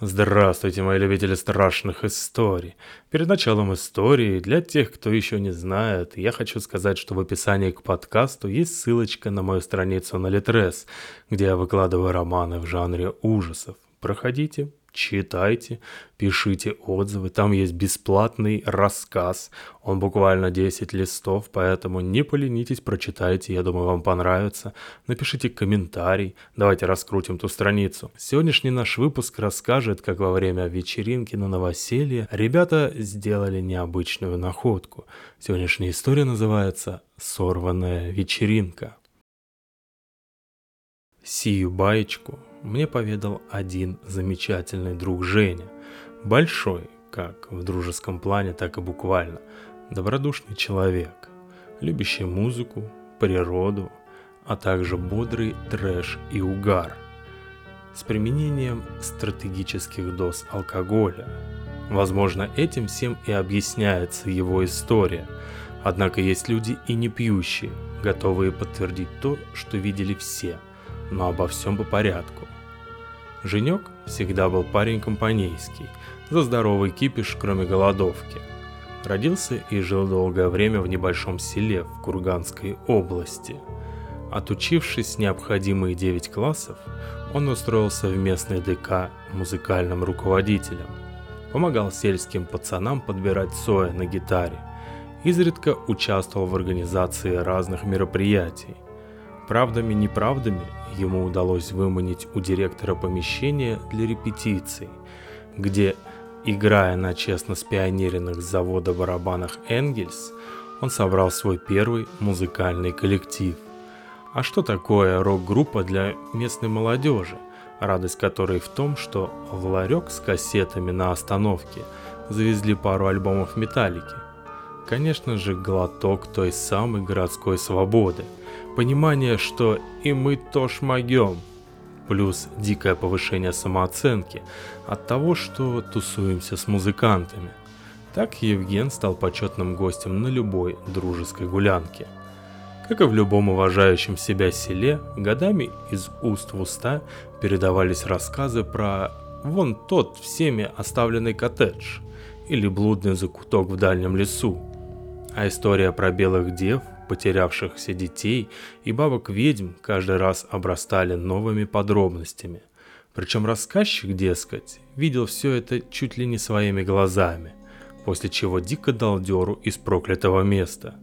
Здравствуйте, мои любители страшных историй. Перед началом истории, для тех, кто еще не знает, я хочу сказать, что в описании к подкасту есть ссылочка на мою страницу на Литрес, где я выкладываю романы в жанре ужасов. Проходите, читайте, пишите отзывы. Там есть бесплатный рассказ. Он буквально 10 листов, поэтому не поленитесь, прочитайте. Я думаю, вам понравится. Напишите комментарий. Давайте раскрутим ту страницу. Сегодняшний наш выпуск расскажет, как во время вечеринки на новоселье ребята сделали необычную находку. Сегодняшняя история называется «Сорванная вечеринка». Сию баечку мне поведал один замечательный друг Женя. Большой, как в дружеском плане, так и буквально. Добродушный человек, любящий музыку, природу, а также бодрый трэш и угар. С применением стратегических доз алкоголя. Возможно, этим всем и объясняется его история. Однако есть люди и не пьющие, готовые подтвердить то, что видели все, но обо всем по порядку. Женек всегда был парень компанейский, за здоровый кипиш, кроме голодовки. Родился и жил долгое время в небольшом селе в Курганской области. Отучившись необходимые 9 классов, он устроился в местный ДК музыкальным руководителем. Помогал сельским пацанам подбирать соя на гитаре. Изредка участвовал в организации разных мероприятий. Правдами-неправдами ему удалось выманить у директора помещение для репетиций, где, играя на честно спионеренных с завода барабанах Энгельс, он собрал свой первый музыкальный коллектив. А что такое рок-группа для местной молодежи, радость которой в том, что в ларек с кассетами на остановке завезли пару альбомов металлики. Конечно же, глоток той самой городской свободы – понимание, что и мы тоже могем, плюс дикое повышение самооценки от того, что тусуемся с музыкантами. Так Евген стал почетным гостем на любой дружеской гулянке. Как и в любом уважающем себя селе, годами из уст в уста передавались рассказы про вон тот всеми оставленный коттедж или блудный закуток в дальнем лесу. А история про белых дев потерявшихся детей и бабок-ведьм каждый раз обрастали новыми подробностями. Причем рассказчик, дескать, видел все это чуть ли не своими глазами, после чего дико дал деру из проклятого места.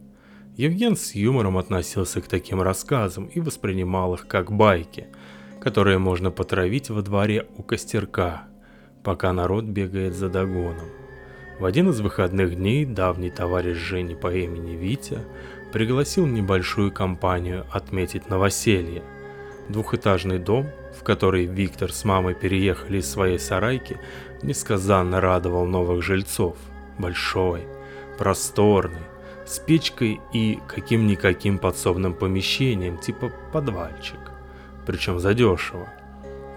Евген с юмором относился к таким рассказам и воспринимал их как байки, которые можно потравить во дворе у костерка, пока народ бегает за догоном. В один из выходных дней давний товарищ Жени по имени Витя пригласил небольшую компанию отметить новоселье. Двухэтажный дом, в который Виктор с мамой переехали из своей сарайки, несказанно радовал новых жильцов. Большой, просторный, с печкой и каким-никаким подсобным помещением, типа подвальчик. Причем задешево.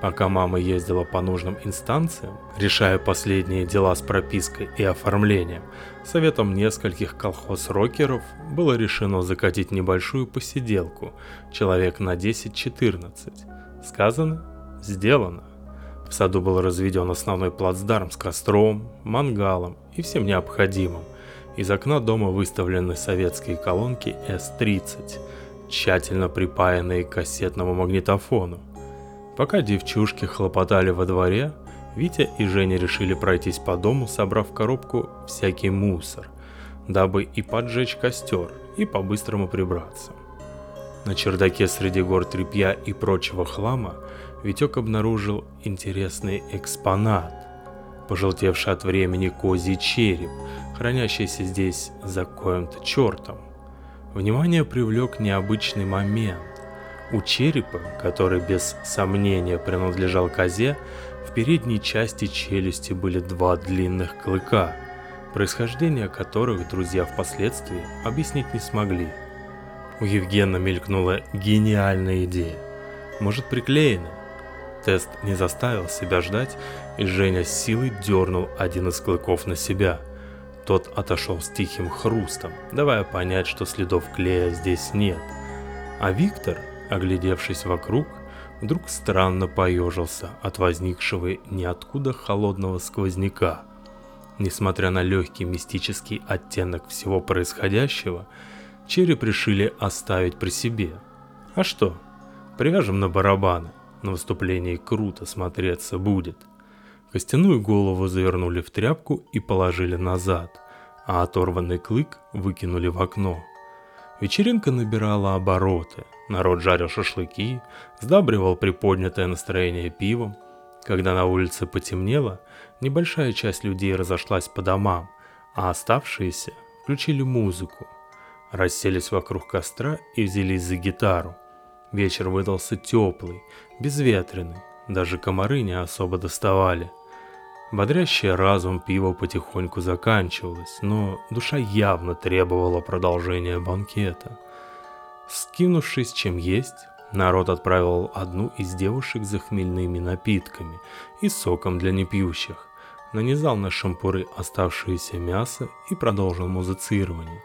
Пока мама ездила по нужным инстанциям, решая последние дела с пропиской и оформлением, советом нескольких колхоз-рокеров было решено закатить небольшую посиделку, человек на 10-14. Сказано – сделано. В саду был разведен основной плацдарм с костром, мангалом и всем необходимым. Из окна дома выставлены советские колонки С-30, тщательно припаянные к кассетному магнитофону. Пока девчушки хлопотали во дворе, Витя и Женя решили пройтись по дому, собрав в коробку всякий мусор, дабы и поджечь костер, и по-быстрому прибраться. На чердаке среди гор тряпья и прочего хлама Витек обнаружил интересный экспонат, пожелтевший от времени козий череп, хранящийся здесь за коем-то чертом. Внимание привлек необычный момент. У черепа, который без сомнения принадлежал козе, в передней части челюсти были два длинных клыка, происхождение которых друзья впоследствии объяснить не смогли. У Евгена мелькнула гениальная идея. Может приклеено? Тест не заставил себя ждать, и Женя с силой дернул один из клыков на себя. Тот отошел с тихим хрустом, давая понять, что следов клея здесь нет. А Виктор, Оглядевшись вокруг, вдруг странно поежился от возникшего ниоткуда холодного сквозняка. Несмотря на легкий мистический оттенок всего происходящего, череп решили оставить при себе. А что? Привяжем на барабаны. На выступлении круто смотреться будет. Костяную голову завернули в тряпку и положили назад, а оторванный клык выкинули в окно. Вечеринка набирала обороты. Народ жарил шашлыки, сдабривал приподнятое настроение пивом. Когда на улице потемнело, небольшая часть людей разошлась по домам, а оставшиеся включили музыку. Расселись вокруг костра и взялись за гитару. Вечер выдался теплый, безветренный, даже комары не особо доставали. Бодрящее разум пиво потихоньку заканчивалось, но душа явно требовала продолжения банкета. Скинувшись чем есть, народ отправил одну из девушек за хмельными напитками и соком для непьющих, нанизал на шампуры оставшееся мясо и продолжил музицирование.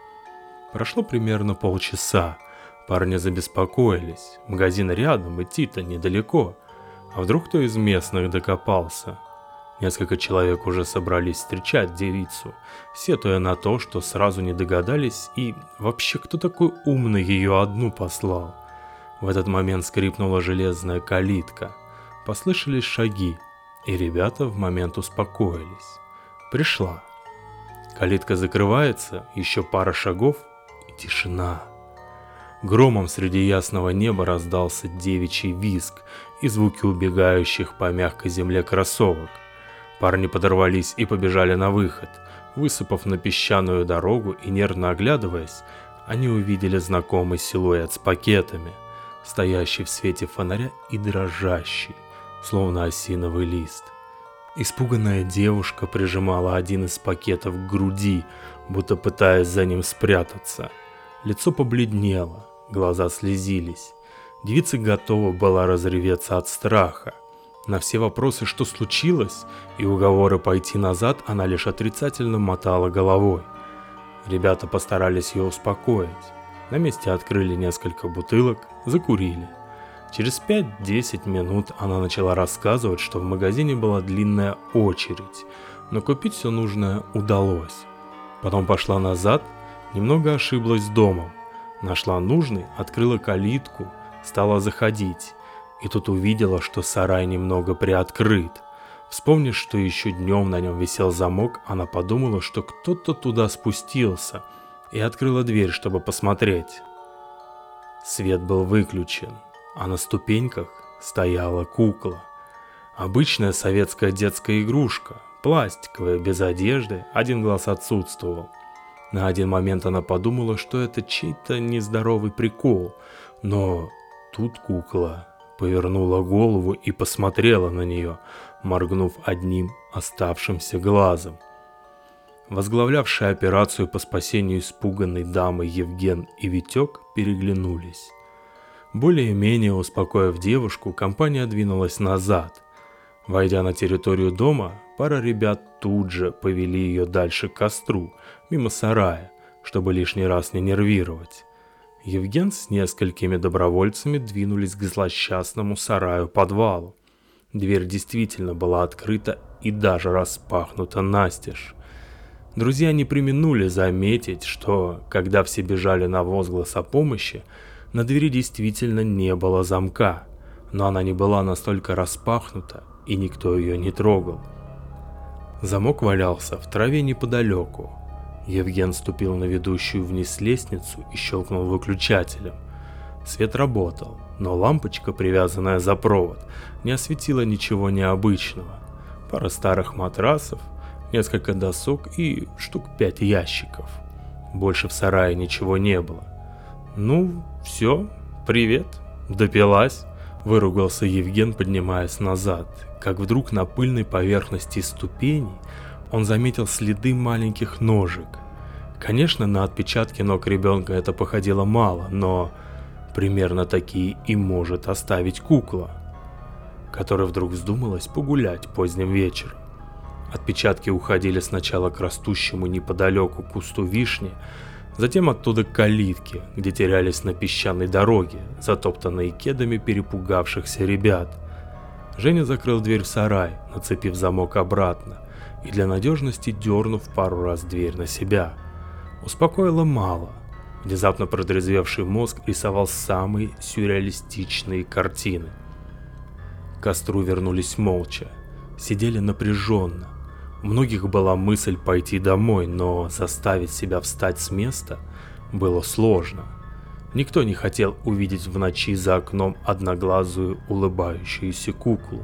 Прошло примерно полчаса, парни забеспокоились, магазин рядом, идти-то недалеко, а вдруг кто из местных докопался – Несколько человек уже собрались встречать девицу, сетуя на то, что сразу не догадались и вообще кто такой умный ее одну послал. В этот момент скрипнула железная калитка, послышались шаги, и ребята в момент успокоились. Пришла. Калитка закрывается, еще пара шагов и тишина. Громом среди ясного неба раздался девичий визг и звуки убегающих по мягкой земле кроссовок. Парни подорвались и побежали на выход. Высыпав на песчаную дорогу и нервно оглядываясь, они увидели знакомый силуэт с пакетами, стоящий в свете фонаря и дрожащий, словно осиновый лист. Испуганная девушка прижимала один из пакетов к груди, будто пытаясь за ним спрятаться. Лицо побледнело, глаза слезились. Девица готова была разреветься от страха. На все вопросы, что случилось, и уговоры пойти назад, она лишь отрицательно мотала головой. Ребята постарались ее успокоить. На месте открыли несколько бутылок, закурили. Через 5-10 минут она начала рассказывать, что в магазине была длинная очередь, но купить все нужное удалось. Потом пошла назад, немного ошиблась домом. Нашла нужный, открыла калитку, стала заходить и тут увидела, что сарай немного приоткрыт. Вспомнив, что еще днем на нем висел замок, она подумала, что кто-то туда спустился, и открыла дверь, чтобы посмотреть. Свет был выключен, а на ступеньках стояла кукла. Обычная советская детская игрушка, пластиковая, без одежды, один глаз отсутствовал. На один момент она подумала, что это чей-то нездоровый прикол, но тут кукла повернула голову и посмотрела на нее, моргнув одним оставшимся глазом. Возглавлявшие операцию по спасению испуганной дамы Евген и Витек переглянулись. Более-менее успокоив девушку, компания двинулась назад. Войдя на территорию дома, пара ребят тут же повели ее дальше к костру, мимо сарая, чтобы лишний раз не нервировать. Евген с несколькими добровольцами двинулись к злосчастному сараю-подвалу. Дверь действительно была открыта и даже распахнута настежь. Друзья не применули заметить, что, когда все бежали на возглас о помощи, на двери действительно не было замка, но она не была настолько распахнута, и никто ее не трогал. Замок валялся в траве неподалеку, Евген ступил на ведущую вниз лестницу и щелкнул выключателем. Свет работал, но лампочка, привязанная за провод, не осветила ничего необычного. Пара старых матрасов, несколько досок и штук пять ящиков. Больше в сарае ничего не было. «Ну, все, привет, допилась», — выругался Евген, поднимаясь назад, как вдруг на пыльной поверхности ступеней он заметил следы маленьких ножек. Конечно, на отпечатки ног ребенка это походило мало, но примерно такие и может оставить кукла, которая вдруг вздумалась погулять поздним вечером. Отпечатки уходили сначала к растущему неподалеку кусту вишни, Затем оттуда калитки, где терялись на песчаной дороге, затоптанные кедами перепугавшихся ребят. Женя закрыл дверь в сарай, нацепив замок обратно, и для надежности дернув пару раз дверь на себя. Успокоило мало. Внезапно продрезвевший мозг рисовал самые сюрреалистичные картины. К костру вернулись молча, сидели напряженно, у многих была мысль пойти домой, но заставить себя встать с места было сложно. Никто не хотел увидеть в ночи за окном одноглазую улыбающуюся куклу.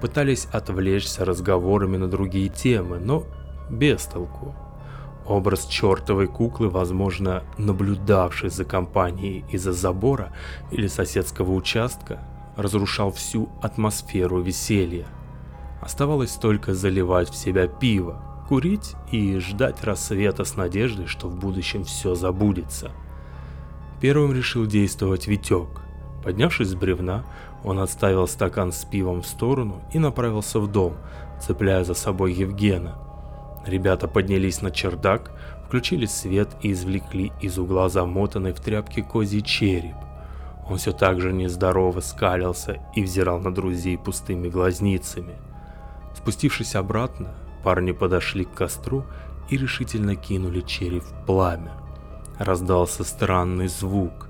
Пытались отвлечься разговорами на другие темы, но без толку. Образ чертовой куклы, возможно, наблюдавший за компанией из-за забора или соседского участка, разрушал всю атмосферу веселья – Оставалось только заливать в себя пиво, курить и ждать рассвета с надеждой, что в будущем все забудется. Первым решил действовать Витек. Поднявшись с бревна, он отставил стакан с пивом в сторону и направился в дом, цепляя за собой Евгена. Ребята поднялись на чердак, включили свет и извлекли из угла замотанный в тряпке козий череп. Он все так же нездорово скалился и взирал на друзей пустыми глазницами – Спустившись обратно, парни подошли к костру и решительно кинули череп в пламя. Раздался странный звук.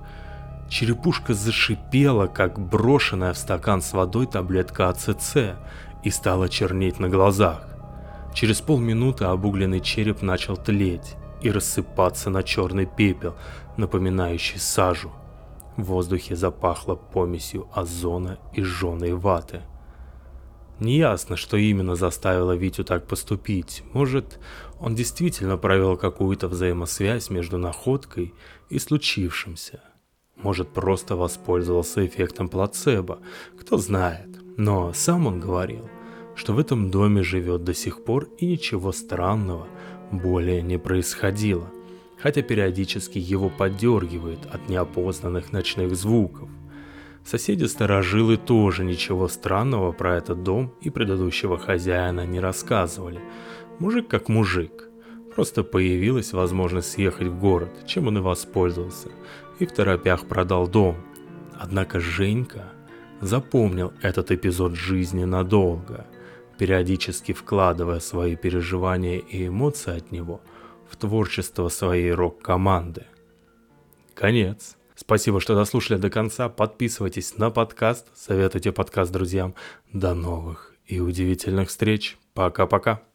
Черепушка зашипела, как брошенная в стакан с водой таблетка АЦЦ, и стала чернеть на глазах. Через полминуты обугленный череп начал тлеть и рассыпаться на черный пепел, напоминающий сажу. В воздухе запахло помесью озона и жженой ваты. Неясно, что именно заставило Витю так поступить. Может, он действительно провел какую-то взаимосвязь между находкой и случившимся. Может, просто воспользовался эффектом плацебо, кто знает. Но сам он говорил, что в этом доме живет до сих пор и ничего странного более не происходило. Хотя периодически его поддергивает от неопознанных ночных звуков. Соседи-старожилы тоже ничего странного про этот дом и предыдущего хозяина не рассказывали. Мужик как мужик. Просто появилась возможность съехать в город, чем он и воспользовался, и в торопях продал дом. Однако Женька запомнил этот эпизод жизни надолго, периодически вкладывая свои переживания и эмоции от него в творчество своей рок-команды. Конец. Спасибо, что дослушали до конца. Подписывайтесь на подкаст, советуйте подкаст друзьям. До новых и удивительных встреч. Пока-пока.